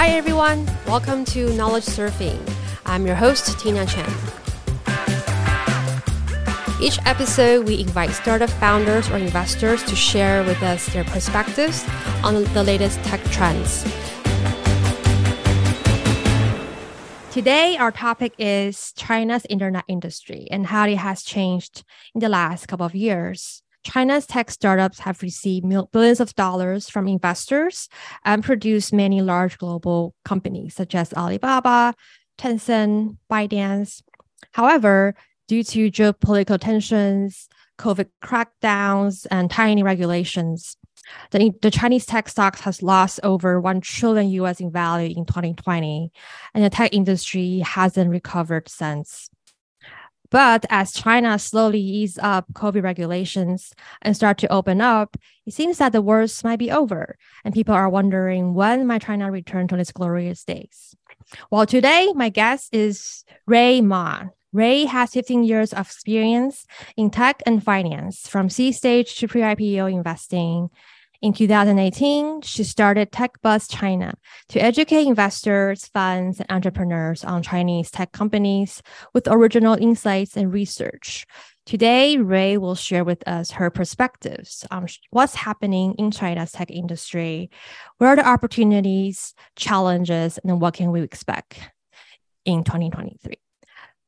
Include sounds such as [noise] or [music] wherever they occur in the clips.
Hi, everyone. Welcome to Knowledge Surfing. I'm your host, Tina Chen. Each episode, we invite startup founders or investors to share with us their perspectives on the latest tech trends. Today, our topic is China's internet industry and how it has changed in the last couple of years. China's tech startups have received billions of dollars from investors and produced many large global companies such as Alibaba, Tencent, ByteDance. However, due to geopolitical tensions, COVID crackdowns, and tiny regulations. The, the Chinese tech stocks has lost over 1 trillion US in value in 2020, and the tech industry hasn't recovered since. But as China slowly ease up COVID regulations and start to open up, it seems that the worst might be over, and people are wondering when might China return to its glorious days. Well, today my guest is Rui Ma. Rui has 15 years of experience in tech and finance, from seed stage to pre IPO investing. In 2018, she started TechBuzz China to educate investors, funds, and entrepreneurs on Chinese tech companies with original insights and research. Today, Rui will share with us her perspectives on what's happening in China's tech industry, what are the opportunities, challenges, and what can we expect in 2023.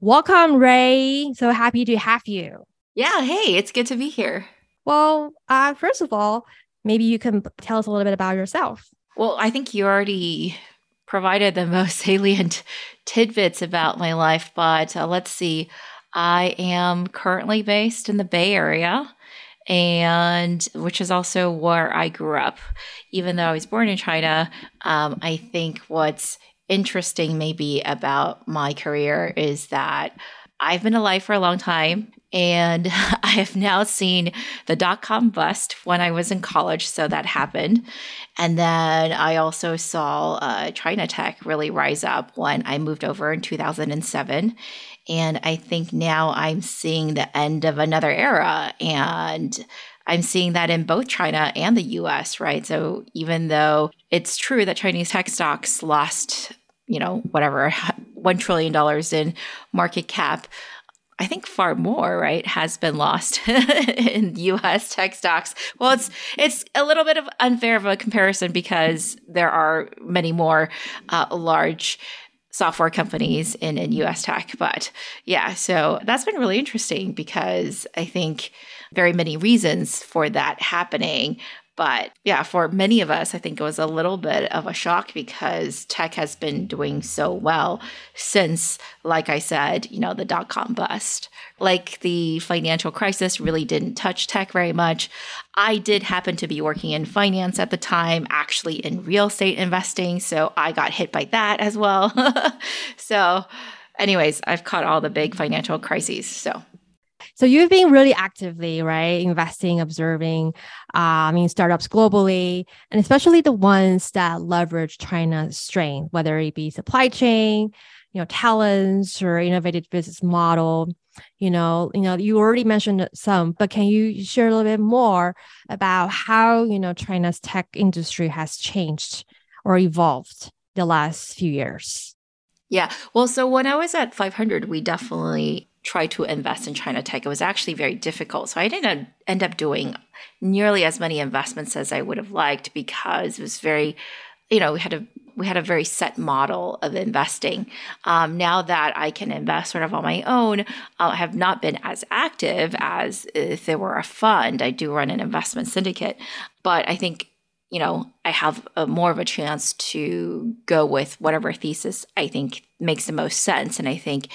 Welcome, Rui. So happy to have you. Yeah, hey, it's good to be here. Well, uh, first of all, maybe you can tell us a little bit about yourself. Well, I think you already provided the [laughs] most salient tidbits about my life, but uh, let's see. I am currently based in the Bay Area and which is also where I grew up. Even though I was born in China, um, I think what's interesting maybe about my career is that I've been alive for a long time and [laughs] I have now seen the dot com bust when I was in college. So that happened. And then I also saw uh, China Tech really rise up when I moved over in 2007. And I think now I'm seeing the end of another era. And I'm seeing that in both China and the US, right? So even though it's true that Chinese tech stocks lost, you know, whatever, $1 trillion in market cap, I think far more, right, has been lost [laughs] in US tech stocks. Well, it's it's a little bit of unfair of a comparison because there are many more uh, large software companies in, in US tech. But yeah, so that's been really interesting because I think very many reasons for that happening. But yeah, for many of us, I think it was a little bit of a shock because tech has been doing so well since, like I said, you know, the dot com bust. Like the financial crisis really didn't touch tech very much. I did happen to be working in finance at the time, actually in real estate investing. So I got hit by that as well. [laughs] so, anyways, I've caught all the big financial crises. So, so you've been really actively, right, investing, observing, uh, I mean, startups globally, and especially the ones that leverage China's strength, whether it be supply chain, you know, talents or innovative business model. You know, you know, you already mentioned some, but can you share a little bit more about how you know China's tech industry has changed or evolved the last few years? Yeah. Well, so when I was at 500, we definitely try to invest in China tech. It was actually very difficult. So I didn't end up doing nearly as many investments as I would have liked because it was very, you know, we had a we had a very set model of investing. Um, now that I can invest sort of on my own, uh, I have not been as active as if there were a fund. I do run an investment syndicate, but I think you know, I have a, more of a chance to go with whatever thesis I think makes the most sense. And I think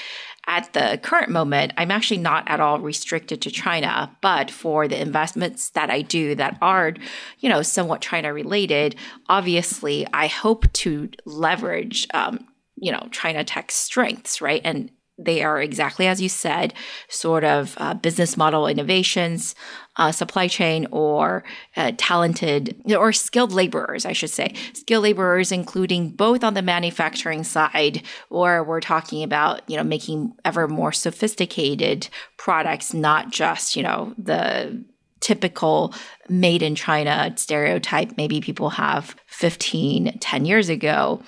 at the current moment, I'm actually not at all restricted to China, but for the investments that I do that are, you know, somewhat China related, obviously I hope to leverage, um, you know, China tech strengths, right? And they are exactly as you said, sort of uh, business model innovations, uh, supply chain, or uh, talented or skilled laborers, I should say. Skilled laborers, including both on the manufacturing side, or we're talking about, you know, making ever more sophisticated products, not just, you know, the typical made in China stereotype maybe people have 15, 10 years ago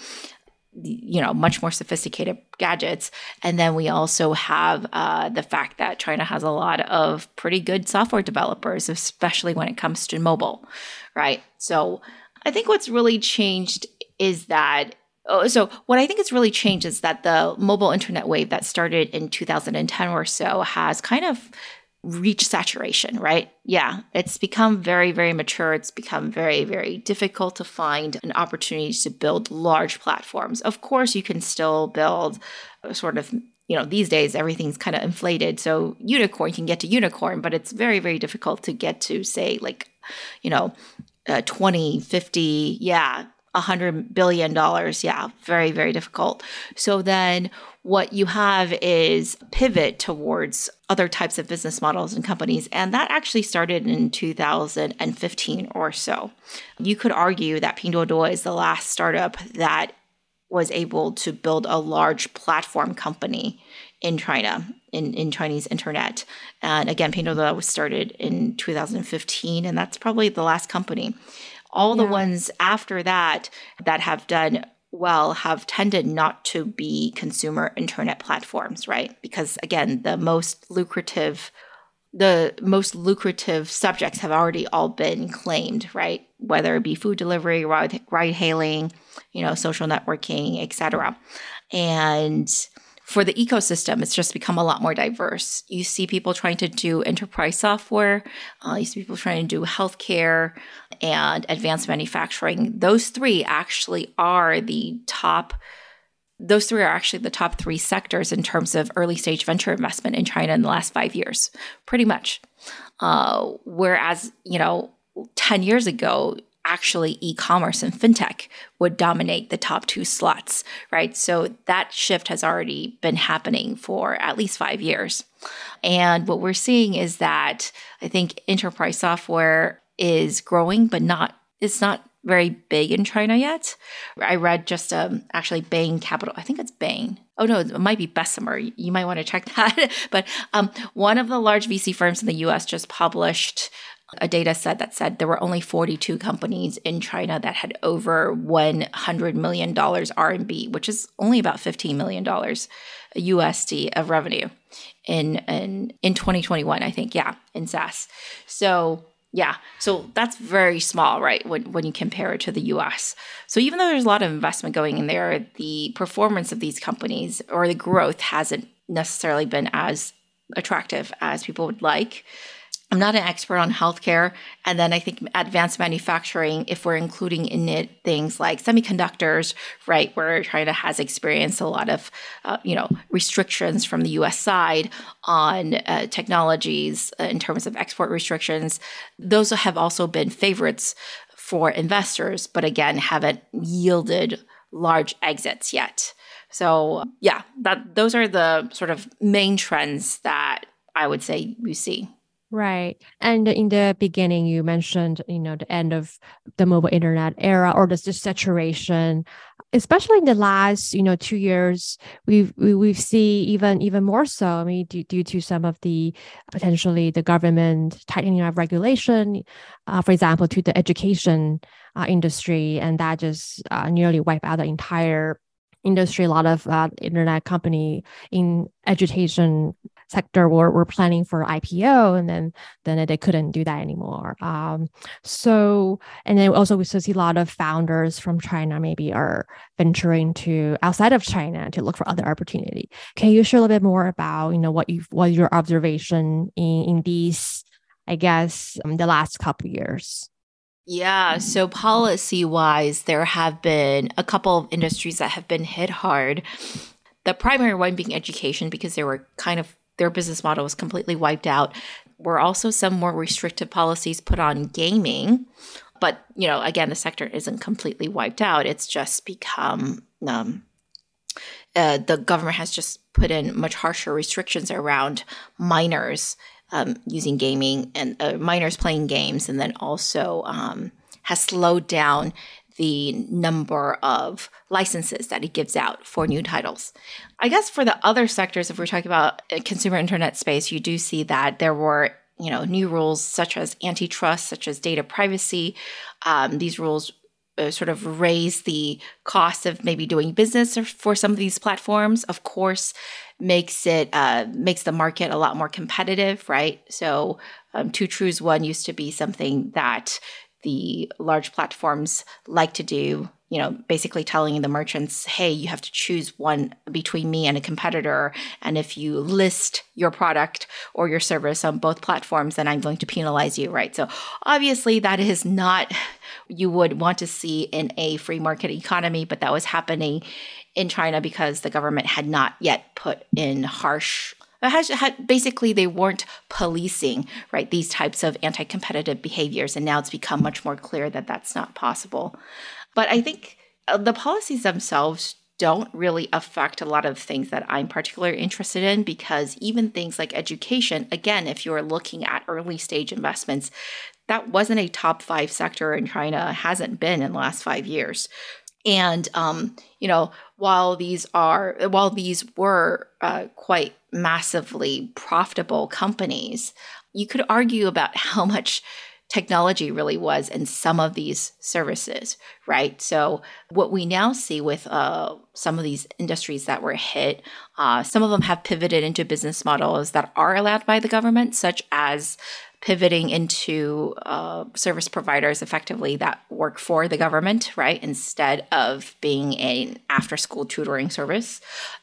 you know much more sophisticated gadgets. And then we also have uh, the fact that china has a lot of pretty good software developers especially when it comes to mobile right? So i think what's really changed is that oh, so what i think has really changed is that the mobile internet wave that started in 2010 or so has kind of reach saturation, right? Yeah, it's become very, very mature. It's become very, very difficult to find an opportunity to build large platforms. Of course, you can still build sort of you know these days everything's kind of inflated so unicorn can get to unicorn but it's very very difficult to get to say like you know uh, 20 50 yeah a hundred billion dollars yeah very very difficult so then what you have is pivot towards other types of business models and companies. And that actually started in 2015 or so. You could argue that Pinduoduo is the last startup that was able to build a large platform company in China, in, in Chinese internet. And again, Pinduoduo was started in 2015, and that's probably the last company. All yeah. the ones after that that have done well have tended not to be consumer internet platforms, right? Because again, the most lucrative the most lucrative subjects have already all been claimed, right? Whether it be food delivery, ride, ride hailing, you know, social networking, etc. And for the ecosystem, it's just become a lot more diverse. You see people trying to do enterprise software, uh, you see people trying to do healthcare and advanced manufacturing. Those three actually are the top. Those three are actually the top three sectors in terms of early stage venture investment in China in the last five years, pretty much. Uh, whereas, you know, 10 years ago, actually e-commerce and fintech would dominate the top two slots, right? So that shift has already been happening for at least 5 years. And what we're seeing is that I think enterprise software is growing but not it's not very big in China yet. I read just um, actually Bain Capital. I think it's Bain. Oh no, it might be Bessemer. You might want to check [laughs] that. but um, one of the large VC firms in the U.S. just published a data set that said there were only 42 companies in China that had over $100 million RMB, which is only about $15 million USD of revenue in, in, in 2021, I think. Yeah, in SaaS. So, yeah, so that's very small, right, when, when you compare it to the US. So, even though there's a lot of investment going in there, the performance of these companies or the growth hasn't necessarily been as attractive as people would like. I'm not an expert on healthcare. And then I think advanced manufacturing, if we're including in it things like semiconductors, right, where China has experienced a lot of, uh, you know, restrictions from the US side on uh, technologies uh, in terms of export restrictions, those have also been favorites for investors, but again, haven't yielded large exits yet. So yeah, that those are the sort of main trends that I would say you see. Right. And in the beginning, you mentioned, you know, the end of the mobile internet era or the saturation, especially in the last, you know, two years, we've, we, we've seen even, even more so, I mean, due, due to some of the potentially the government tightening of regulation, uh, for example, to the education uh, industry, and that just uh, nearly wiped out the entire industry. A lot of uh, internet company in education sector were, were planning for IPO and then then they couldn't do that anymore. Um, so and then also we see a lot of founders from China maybe are venturing to outside of China to look for other opportunity. Can you share a little bit more about you know what you what your observation in in these I guess um, the last couple years? Yeah. So, policy wise, there have been a couple of industries that have been hit hard. The primary one being education, because they were kind of their business model was completely wiped out. Were also some more restrictive policies put on gaming. But, you know, again, the sector isn't completely wiped out. It's just become, um, uh, the government has just put in much harsher restrictions around minors um, using gaming and uh, minors playing games, and then also um, has slowed down the number of licenses that it gives out for new titles. I guess for the other sectors, if we're talking about uh, consumer internet space, you do see that there were you know new rules such as antitrust, such as data privacy. Um, these rules uh, sort of raise the cost of maybe doing business for some of these platforms. Of course, makes it uh, makes the market a lot more competitive, right? So, um, two truths one used to be something that the large platforms like to do you know, basically telling the merchants, hey, you have to choose one between me and a competitor. And if you list your product or your service on both platforms, then I'm going to penalize you, right? So obviously, that is not you would want to see in a free market economy, but that was happening in China because the government had not yet put in harsh basically they weren't policing right these types of anti-competitive behaviors and now it's become much more clear that that's not possible but I think uh, the policies themselves don't really affect a lot of things that I'm particularly interested in because even things like education, again, if you're looking at early stage investments, that wasn't a top five sector in China, hasn't been in the last five years. And um, you know, while these are while these were uh, quite massively profitable companies, you could argue about [laughs] how much technology really was in some of these services, right? So, what we now see with uh, some of these industries that were hit, uh, some of them have pivoted into business models that are allowed by the government, such as pivoting into uh, service providers effectively that work for the government, right, instead of being an after school tutoring service.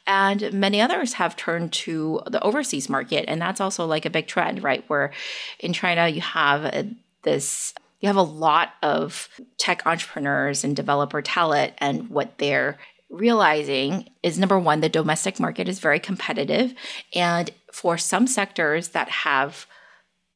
And many others have turned to the overseas market. And that's also like a big trend, right, where in China you have a this you have a lot of tech entrepreneurs and developer talent and what they're realizing is number one the domestic market is very competitive and for some sectors that have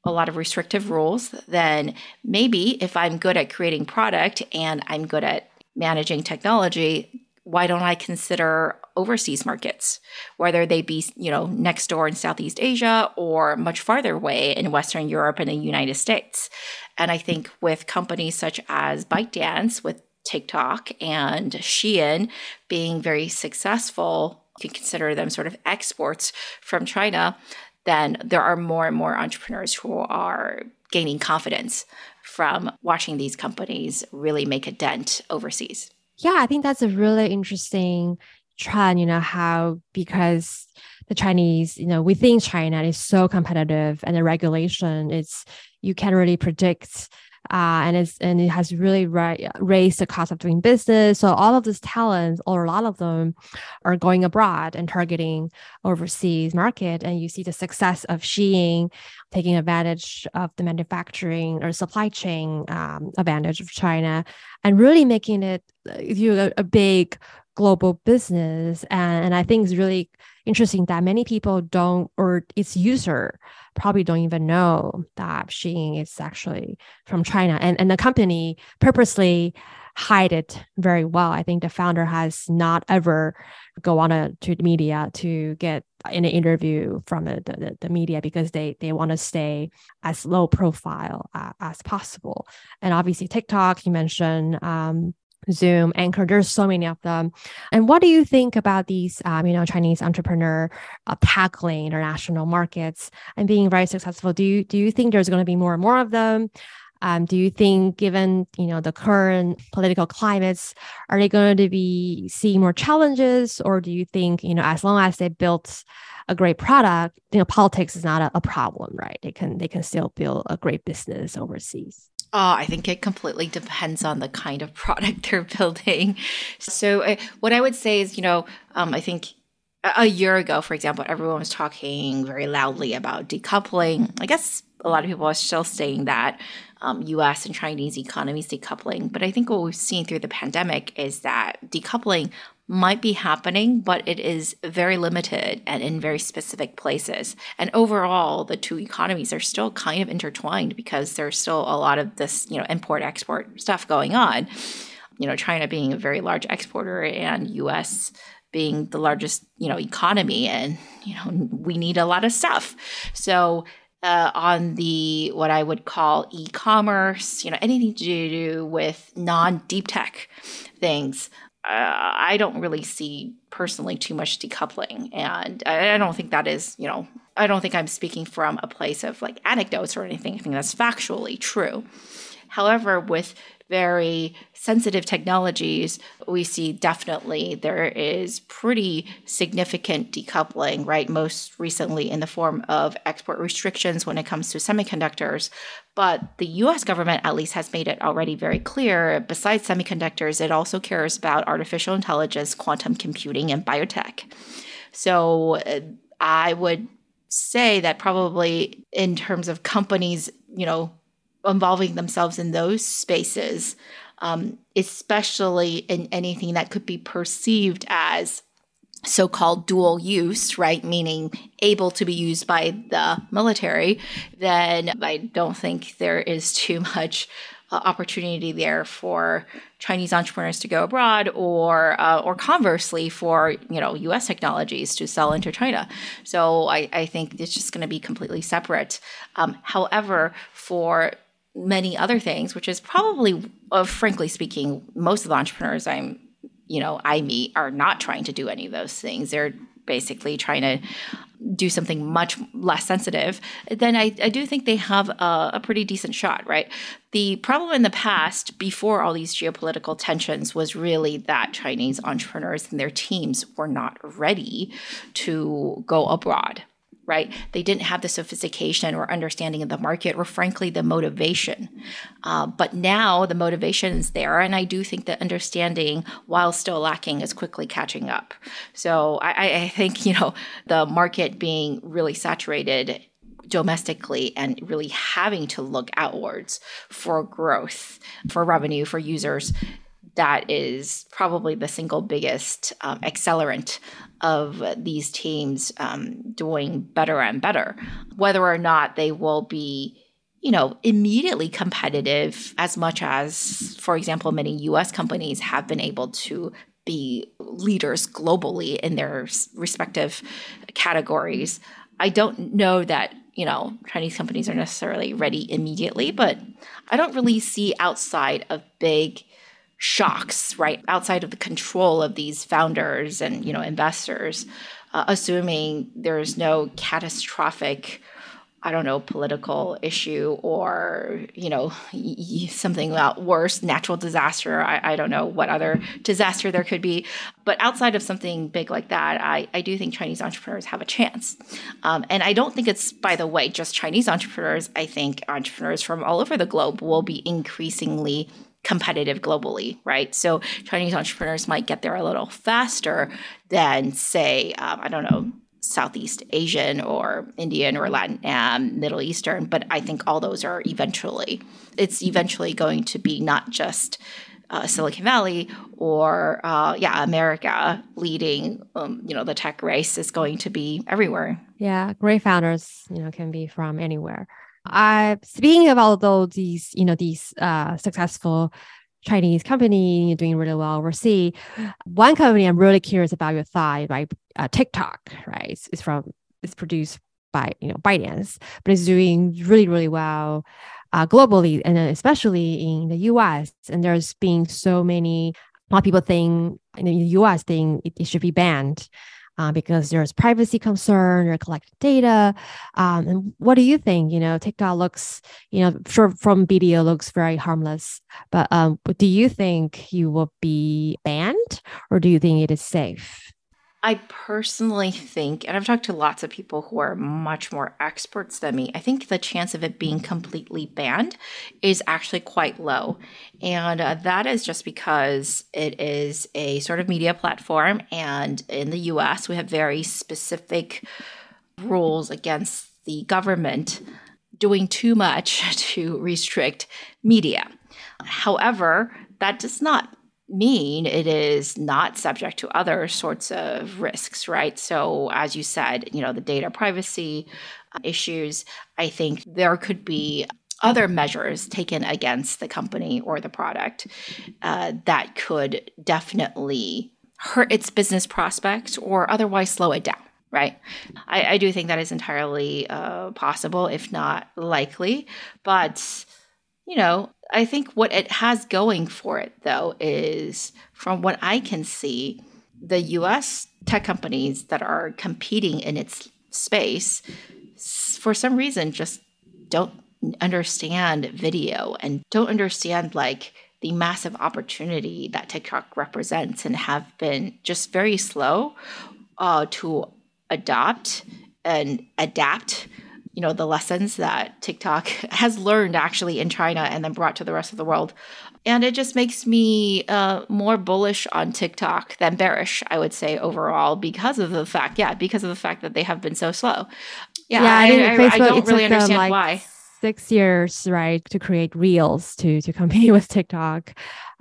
a lot of restrictive rules then maybe if i'm good at creating product and i'm good at managing technology why don't I consider overseas markets, whether they be, you know, next door in Southeast Asia or much farther away in Western Europe and the United States? And I think with companies such as ByteDance, with TikTok and Shein being very successful, you can consider them sort of exports from China, then there are more and more entrepreneurs who are gaining confidence from watching these companies really make a dent overseas. Yeah, I think that's a really interesting trend, you know, how because the Chinese, you know, within China is so competitive and the regulation is you can't really predict uh, and it's and it has really raised the cost of doing business. So all of these talents, or a lot of them, are going abroad and targeting overseas market. And you see the success of Shein taking advantage of the manufacturing or supply chain um, advantage of China, and really making it uh, you a, a big global business. And, and I think it's really interesting that many people don't, or its user probably don't even know that Shein is actually from China. And, and the company purposely hide it very well. I think the founder has not ever go on a, to the media to get an interview from the, the, the media because they they want to stay as low profile uh, as possible. And obviously TikTok, you mentioned um, Zoom, Anker. There's so many of them. And what do you think about these, um, you know, Chinese entrepreneur uh, tackling international markets and being very successful? Do you do you think there's going to be more and more of them? Um, do you think, given you know the current political climates, are they going to be seeing more challenges, or do you think you know as long as they built a great product, you know, politics is not a, a problem, right? They can they can still build a great business overseas. Oh, I think it completely depends on the kind of [laughs] product they're building. So, uh, what I would say is, you know, um, I think a year ago, for example, everyone was talking very loudly about decoupling. I guess a lot of people are still saying that um, US and Chinese economies decoupling. But I think what we've seen through the pandemic is that decoupling might be happening, but it is very limited and in very specific places. And overall, the two economies are still kind of intertwined because there's still a lot of this, you know, import export stuff going on. You know, China being a very large exporter and US being the largest, you know, economy and, you know, we need a lot of stuff. So uh, on the what I would call e-commerce, you know, anything to do with non-deep tech things uh, I don't really see personally too much decoupling. And I, I don't think that is, you know, I don't think I'm speaking from a place of like anecdotes or anything. I think that's factually true. However, with very sensitive technologies, we see definitely there is pretty significant decoupling, right? Most recently in the form of export restrictions when it comes to semiconductors. But the US government at least has made it already very clear besides semiconductors, it also cares about artificial intelligence, quantum computing, and biotech. So uh, I would say that probably in terms of companies, you know, involving themselves in those spaces, um, especially in anything that could be perceived as so called dual use, right? Meaning able to be used by the military, then I don't think there is too much uh, opportunity there for Chinese entrepreneurs to go abroad, or uh, or conversely for you know U.S. technologies to sell into China. So I, I think it's just going to be completely separate. Um, however, for many other things, which is probably, uh, frankly speaking, most of the entrepreneurs I'm, you know, I meet are not trying to do any of those things. They're basically trying to do something much less sensitive, then I, I do think they have a, a, pretty decent shot, right? The problem in the past, before all these geopolitical tensions, was really that Chinese entrepreneurs and their teams were not ready to go abroad right? They didn't have the sophistication or understanding of the market or, frankly, the motivation. Uh, but now the motivation is there. And I do think the understanding, while still lacking, is quickly catching up. So I, I think, you know, the market being really saturated domestically and really having to look outwards for growth, for revenue, for users that is probably the single biggest um, accelerant of these teams um, doing better and better. Whether or not they will be, you know, immediately competitive as much as, for example, many US companies have been able to be leaders globally in their respective categories. I don't know that you know Chinese companies are necessarily ready immediately, but I don't really see outside of big shocks right outside of the control of these founders and you know investors uh, assuming there's no catastrophic I don't know, political issue or, you know, something about worse, natural disaster. I, I, don't know what other disaster there could be. But outside of something big like that, I, I do think Chinese entrepreneurs have a chance. Um, and I don't think it's, by the way, just Chinese entrepreneurs. I think entrepreneurs from all over the globe will be increasingly competitive globally, right? So Chinese entrepreneurs might get there a little faster than, say, um, I don't know, Southeast Asian or Indian or Latin, um, Middle Eastern. But I think all those are eventually, it's eventually going to be not just uh, Silicon Valley or uh, yeah, America leading, um, you know, the tech race is going to be everywhere. Yeah, great founders, you know, can be from anywhere. Uh, speaking of all those these, you know, these uh, successful Chinese company you're doing really well overseas. One company I'm really curious about your thought, right? Uh, TikTok, right? It's from it's produced by you know ByteDance, but it's doing really really well uh, globally and especially in the U.S. And there's been so many. A lot of people think in the U.S. think it, it should be banned uh, because there's privacy concern or collecting data. Um, and what do you think? You know, TikTok looks, you know, sure from video looks very harmless, but um, do you think you will be banned or do you think it is safe? I personally think, and I've talked to lots of people who are much more experts than me, I think the chance of it being completely banned is actually quite low. And uh, that is just because it is a sort of media platform. And in the US, we have very specific rules against the government doing too much [laughs] to restrict media. However, that does not mean it is not subject to other sorts of risks, right? So, as you said, you know, the data privacy uh, issues, I think there could be other measures taken against the company or the product uh, that could definitely hurt its business prospects or otherwise slow it down right? I, I, do think that is entirely uh, possible, if not likely. But you know, I think what it has going for it, though, is from what I can see, the US tech companies that are competing in its space, for some reason, just don't understand video and don't understand like the massive opportunity that TikTok represents and have been just very slow uh, to adopt and adapt you know the lessons that TikTok [laughs] has learned actually in China and then brought to the rest of the world. And it just makes me uh, more bullish on TikTok than bearish, I would say overall, because of the fact, yeah, because of the fact that they have been so slow. Yeah, yeah I, I, Facebook, I, don't really understand like why. Six years, right, to create reels to to compete [laughs] with TikTok.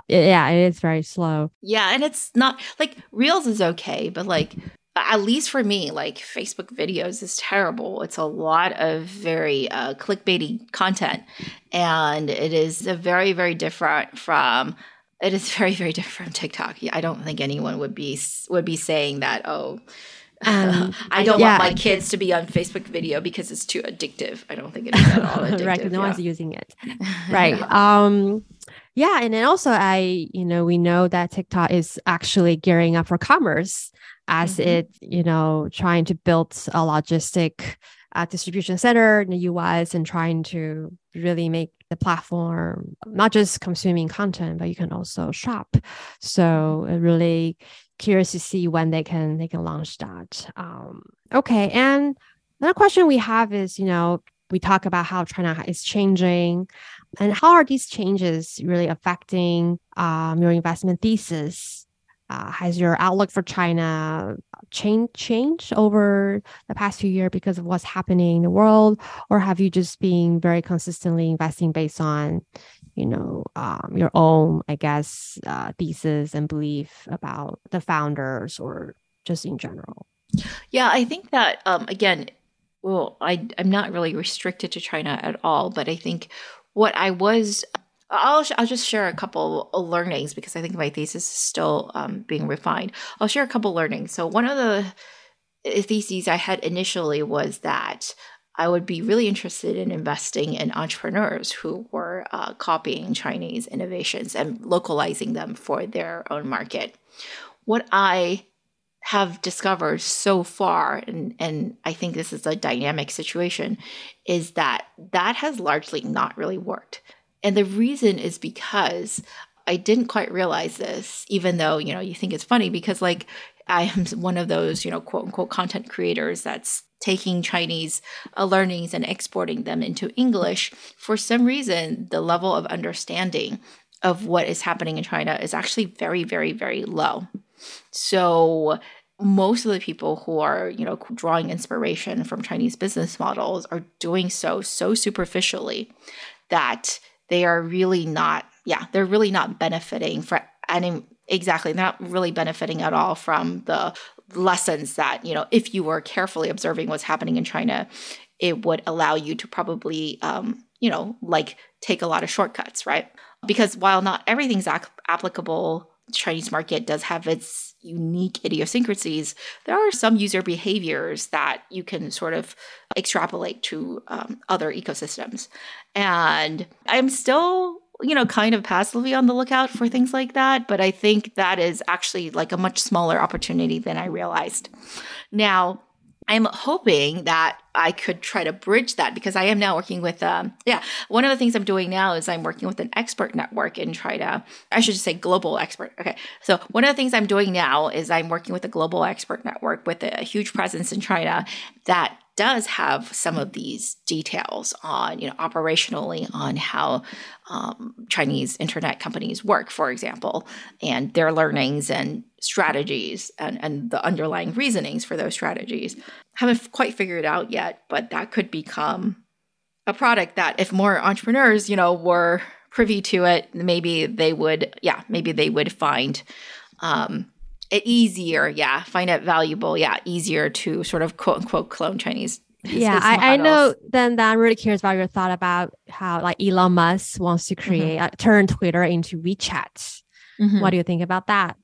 Yeah, it is very slow. Yeah, and it's not like reels is okay, but like at least for me, like Facebook videos is terrible. It's a lot of very uh, clickbaity content, and it is a very, very different from. It is [laughs] very, very different from TikTok. I don't think anyone would be would be saying that. Oh, [laughs] um, I don't yeah. want my kids to be on Facebook video because it's too addictive. I don't think it is at all [laughs] addictive. right, no yeah. one's using it. right. Um, yeah, and then also I, you know, we know that TikTok is actually gearing up for commerce as mm-hmm. it, you know, trying to build a logistic uh, distribution center in the US and trying to really make the platform not just consuming content, but you can also shop. So mm-hmm. really curious to see when they can they can launch that. Um, okay, and another question we have is, you know, we talk about how China is changing, and how are these changes really affecting um, your investment thesis? Uh, has your outlook for China changed changed over the past few years because of what's happening in the world, or have you just been very consistently investing based on, you know, um, your own, I guess, uh, thesis and belief about the founders, or just in general? Yeah, I think that um, again, well, I I'm not really restricted to China at all, but I think what I was I'll I'll just share a couple learnings because I think my thesis is still um, being refined. I'll share a couple learnings. So one of the uh, theses I had initially was that I would be really interested in investing in entrepreneurs who were uh, copying Chinese innovations and localizing them for their own market. What I have discovered so far, and, and I think this is a dynamic situation, is that that has largely not really worked and the reason is because I didn't quite realize this, even though, you know, you think it's funny because, like, I am [laughs] one of those, you know, quote unquote content creators that's taking Chinese uh, learnings and exporting them into English. For some reason, the level of understanding of what is happening in China is actually very, very, very low. So, most of the people who are, you know, drawing inspiration from Chinese business models are doing so so superficially that they are really not, yeah, they're really not benefiting for any exactly not really benefiting at all from the lessons that you know if you were carefully observing what's happening in china it would allow you to probably um, you know like take a lot of shortcuts right? Because while not everything's ac- applicable chinese market does have its unique idiosyncrasies there are some user behaviors that you can sort of extrapolate to um, other ecosystems and I'm still, you know, kind of passively on the lookout for things like that. But I think that is actually like a much smaller opportunity than I realized. Now, I'm hoping that I could try to bridge that because I am now working with, um, yeah, one of the things I'm doing now is I'm working with an expert network and try to, I should just say global expert. Okay. So one of the things I'm doing now is I'm working with a global expert network with a huge presence in China that does have some of these details on, you know, operationally on how um, Chinese internet companies work, for example, and their learnings and strategies and, and the underlying reasonings for those strategies. Haven't quite figured out yet, but that could become a product that if more entrepreneurs, you know, were privy to it, maybe they would, yeah, maybe they would find um, it easier, yeah, find it valuable, yeah, easier to sort of quote unquote clone Chinese. Yeah, I, I know. Then, then I'm really curious about your thought about how like Elon Musk wants to create mm-hmm. uh, turn Twitter into WeChat. Mm-hmm. What do you think about that?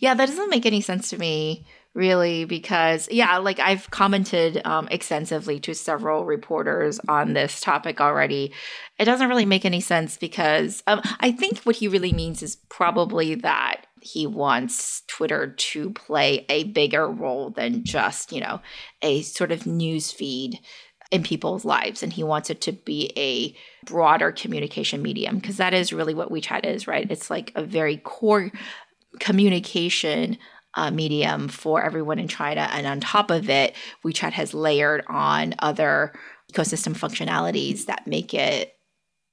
Yeah, that doesn't make any sense to me really because yeah like i've commented um, extensively to several reporters on this topic already it doesn't really make any sense because um, i think what he really means is probably that he wants twitter to play a bigger role than just you know a sort of news feed in people's lives and he wants it to be a broader communication medium because that is really what WeChat is, right? It's like a very core communication uh, medium for everyone in China. And on top of it, WeChat has layered on other ecosystem functionalities that make it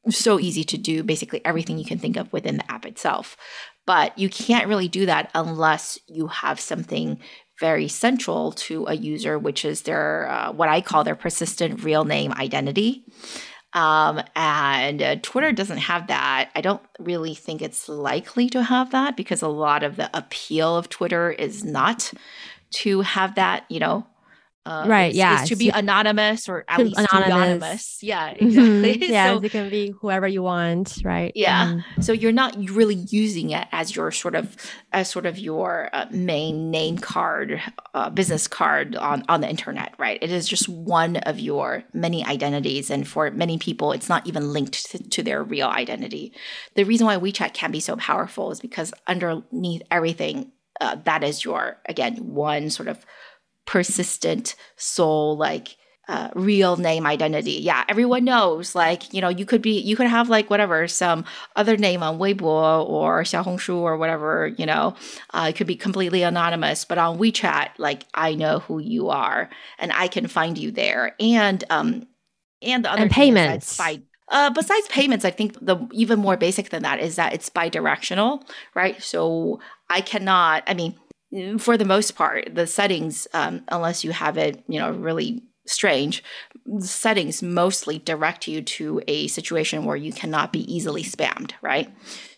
so easy to do basically everything you can think of within the app itself. But you can't really do that unless you have something very central to a user, which is their uh, what I call their persistent real name identity. Um, and uh, Twitter doesn't have that. I don't really think it's likely to have that because a lot of the appeal of Twitter is not to have that, you know, uh, right. Is, yeah. Is to be anonymous or at least anonymous. anonymous. Yeah. Exactly. Mm-hmm. [laughs] yeah. So, it can be whoever you want. Right. Yeah. Um, so you're not really using it as your sort of as sort of your uh, main name card, uh, business card on on the internet. Right. It is just one of your many identities, and for many people, it's not even linked to, to their real identity. The reason why WeChat can be so powerful is because underneath everything, uh, that is your again one sort of persistent sole like uh, real name identity. Yeah, everyone knows. Like, you know, you could be, you could have like whatever, some other name on Weibo or Xiaohongshu or whatever, you know, uh, it could be completely anonymous. But on WeChat, like, I know who you are and I can find you there. And, um, and the other and payments. By, uh, besides payments, I think the even more basic than that is that it's bi-directional, right? So I cannot, I mean, for the most part, the settings, um, unless you have it, you know, really strange, settings mostly direct you to a situation where you cannot be easily spammed, right?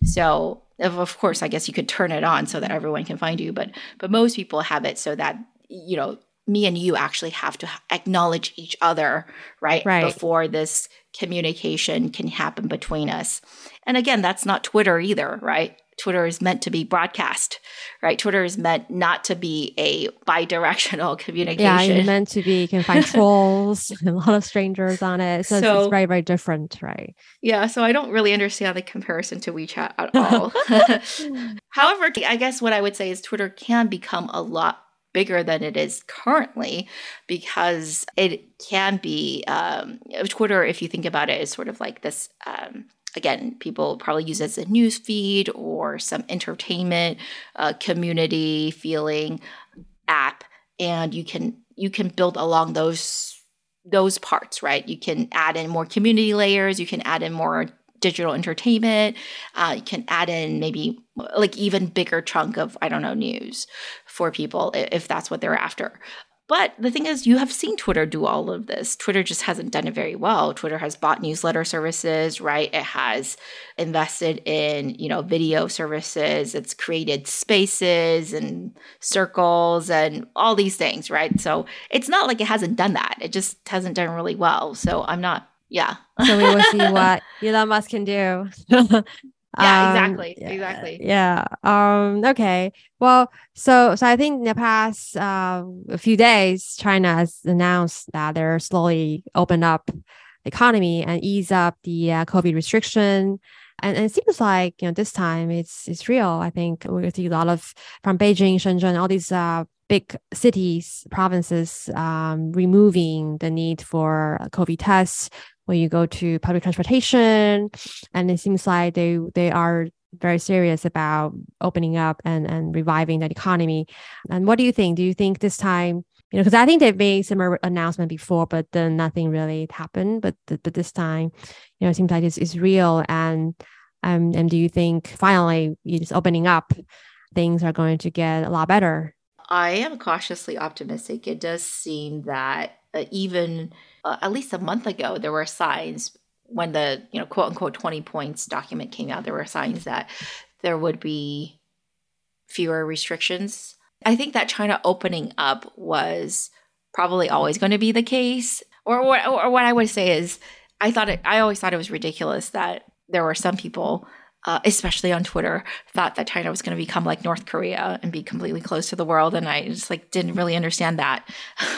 So, of course, I guess you could turn it on so that everyone can find you, but but most people have it so that you know me and you actually have to acknowledge each other, right? Right. Before this communication can happen between us. And again, that's not Twitter either, right? Twitter is meant to be broadcast, right? Twitter is meant not to be a bi-directional [laughs] communication. Yeah, it's meant to be. You can find [laughs] trolls, [laughs] a lot of strangers on it. So, so, it's very, very different, right? Yeah. So I don't really understand the comparison to WeChat at all. However, I guess what I would say is Twitter can become a lot bigger than it is currently because it can be um, Twitter. If you think about it, is sort of like this. Um, again, people probably use it as a news feed or some entertainment uh, community feeling app, and you can you can build along those those parts, right? You can add in more community layers. You can add in more digital entertainment. Uh, you can add in maybe like even bigger chunk of I don't know news for people if that's what they're after. But the thing is, you have seen Twitter do all of this. Twitter just hasn't done it very well. Twitter has bought newsletter services, right? It has invested in, you know, video services. It's created spaces and circles and all these things, right? So it's not like it hasn't done that. It just hasn't done really well. So I'm not, yeah. so we will see what Elon [laughs] Musk can do. [laughs] yeah exactly um, exactly. yeah um okay. Well so so i think in the past uh, a few days china has announced that they're slowly open up the economy and ease up the uh, covid restriction. And, and, it seems like you know this time it's it's real. I think we see a lot of from beijing shenzhen all these uh, big cities provinces um, removing the need for covid tests when you go to public transportation and it seems like they they are very serious about opening up and and reviving that economy. And what do you think? Do you think this time you know because i think they've made similar announcement before but then nothing really happened. But but this time you know it seems like it's, it's real. And um and do you think finally it's opening up things are going to get a lot better? I am cautiously optimistic. It does seem that uh, even uh, at least a month ago, there were signs when the you know quote unquote 20 points document came out there were signs that there would be fewer restrictions. I think that china opening up was probably always going to be the case. Or, or, or what i would say is i thought it i always thought it was ridiculous that there were some people uh, especially on Twitter, thought that China was going to become like North Korea and be completely closed to the world, and I just like didn't really understand that.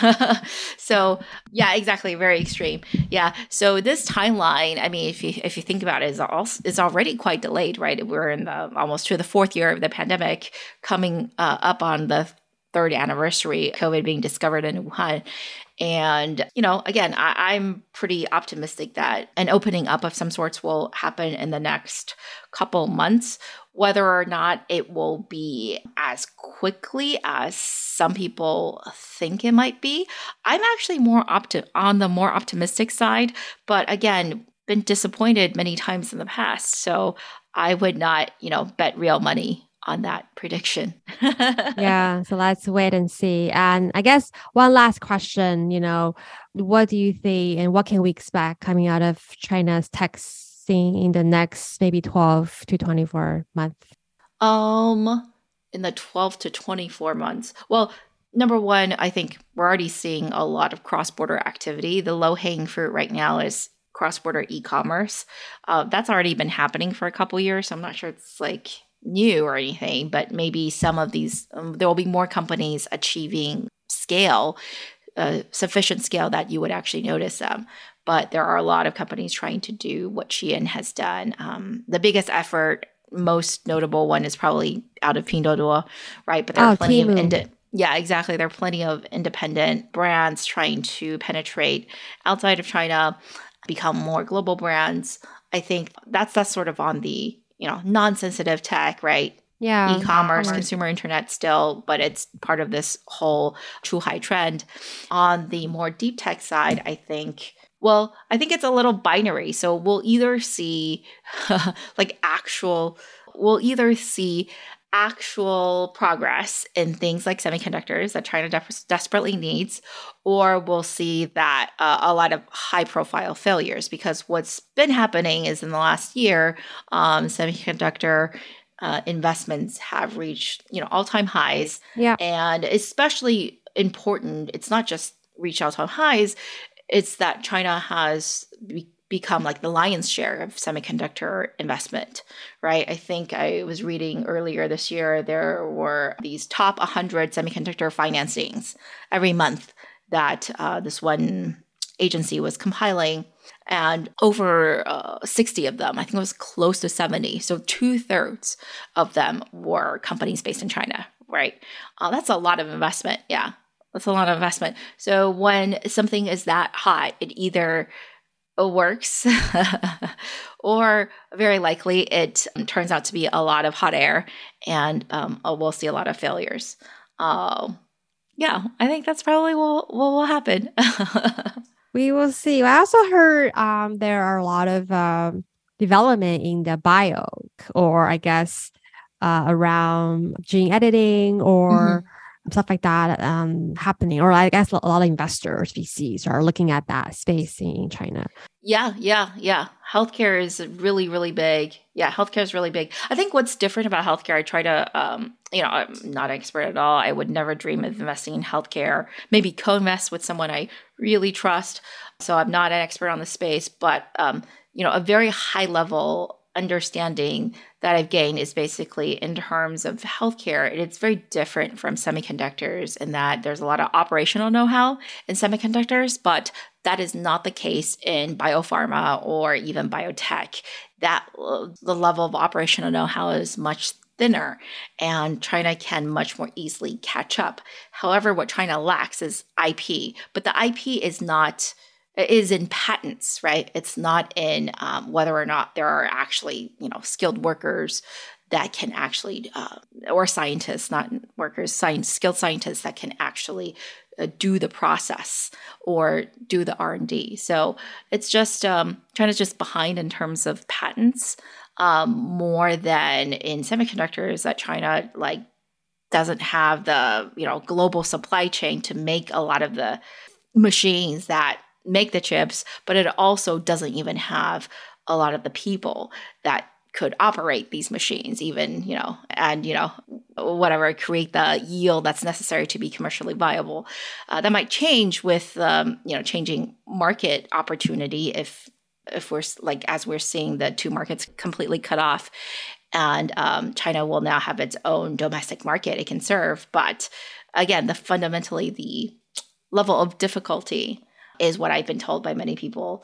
[laughs] so yeah, exactly, very extreme. Yeah. So this timeline, I mean, if you if you think about it, is also is already quite delayed, right? We're in the almost to the fourth year of the pandemic, coming uh, up on the third anniversary COVID being discovered in Wuhan. And, you know, again, I, am pretty optimistic that an opening up of some sorts will happen in the next couple months. Whether or not it will be as quickly as some people think it might be, I'm actually more opti- on the more optimistic side. But again, been disappointed many times in the past. So I would not, you know, bet real money on that prediction. [laughs] yeah, so let's wait and see. And I guess one last question, you know, what do you think and what can we expect coming out of China's tech scene in the next maybe 12 to 24 months? Um in the 12 to 24 months. Well, number one, I think we're already seeing a lot of cross-border activity. The low-hanging fruit right now is cross-border e-commerce. Uh, that's already been happening for a couple years. So I'm not sure it's like new or anything, but maybe some of these, um, there will be more companies achieving scale, uh, sufficient scale that you would actually notice them. But there are a lot of companies trying to do what Shein has done. Um, the biggest effort, most notable one is probably out of Pinduoduo, right? But there are oh, plenty Temu. of ind- yeah, exactly. There are plenty of independent brands trying to penetrate outside of China, become more global brands. I think that's that's sort of on the you know, non-sensitive tech, right? Yeah. E-commerce, consumer internet still, but it's part of this whole chuhai trend. On the more deep tech side, I think well, I think it's a little binary. So we'll either see [laughs] like actual we'll either see actual progress in things like semiconductors that China de- desperately needs, or we'll see that uh, a lot of high profile failures. Because what's been happening is in the last year, um, semiconductor uh, investments have reached you know all time highs. Yeah, and especially important, it's not just reached all time highs. It's that China has become like the lion's share of semiconductor investment, right? I think I was reading earlier this year there were these top 100 semiconductor financings every month that uh, this one agency was compiling. And over uh, 60 of them, I think it was close to 70. So two thirds of them were companies based in China, right? Uh, that's a lot of investment. Yeah. That's a lot of investment. So when something is that hot, it either works, [laughs] or very likely it turns out to be a lot of hot air and um, uh, we'll see a lot of failures. Uh, yeah, I think that's probably what, what will happen. [laughs] we will see. I also heard um, there are a lot of um, development in the bio, or I guess uh, around gene editing or. Mm-hmm stuff like that um, happening or i guess a lot of investors vcs are looking at that space in china yeah yeah yeah. Healthcare is really really big. Yeah healthcare is really big. I think what's different about healthcare i try to um, you know i'm not an expert at all. I would never dream of investing in healthcare. Maybe co-invest with someone i really trust. So i'm not an expert on the space but um, you know a very high level understanding that I've gained is basically in terms of healthcare. It's very different from semiconductors in that there's a lot of operational know how in semiconductors, but that is not the case in biopharma or even biotech. That the level of operational know how is much thinner and China can much more easily catch up. However, what China lacks is IP, but the IP is not is in patents, right? It's not in um, whether or not there are actually, you know, skilled workers that can actually, uh, or scientists, not workers, science, skilled scientists that can actually uh, do the process or do the R and D. So it's just um, China's just behind in terms of patents um, more than in semiconductors. That China like doesn't have the you know global supply chain to make a lot of the machines that make the chips, but it also doesn't even have a lot of the people that could operate these machines even you know and you know whatever create the yield that's necessary to be commercially viable. Uh, that might change with um, you know changing market opportunity if if we're like as we're seeing the two markets completely cut off and um, china will now have its own domestic market it can serve. But again the fundamentally the level of difficulty is what i've been told by many people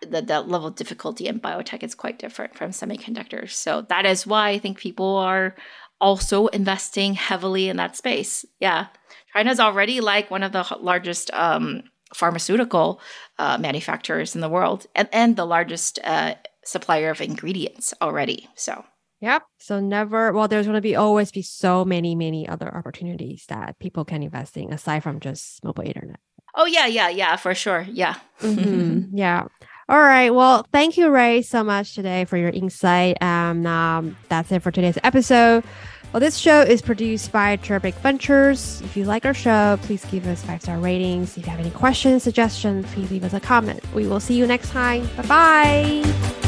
that the level of difficulty in biotech is quite different from semiconductors so that is why i think people are also investing heavily in that space yeah china's already like one of the largest um, pharmaceutical uh, manufacturers in the world and, and the largest uh, supplier of ingredients already. So, yep. So, never, well, there's going to be always be so many, many other opportunities that people can invest in aside from just mobile internet. Oh, yeah, yeah, yeah, for sure. Yeah. Mm-hmm. [laughs] yeah. All right. Well, thank you, Rui, so much today for your insight. Um, um, that's it for today's episode. Well, this show is produced by Cherubic Ventures. If you like our show, please give us five star ratings. If you have any questions, suggestions, please leave us a comment. We will see you next time. Bye bye.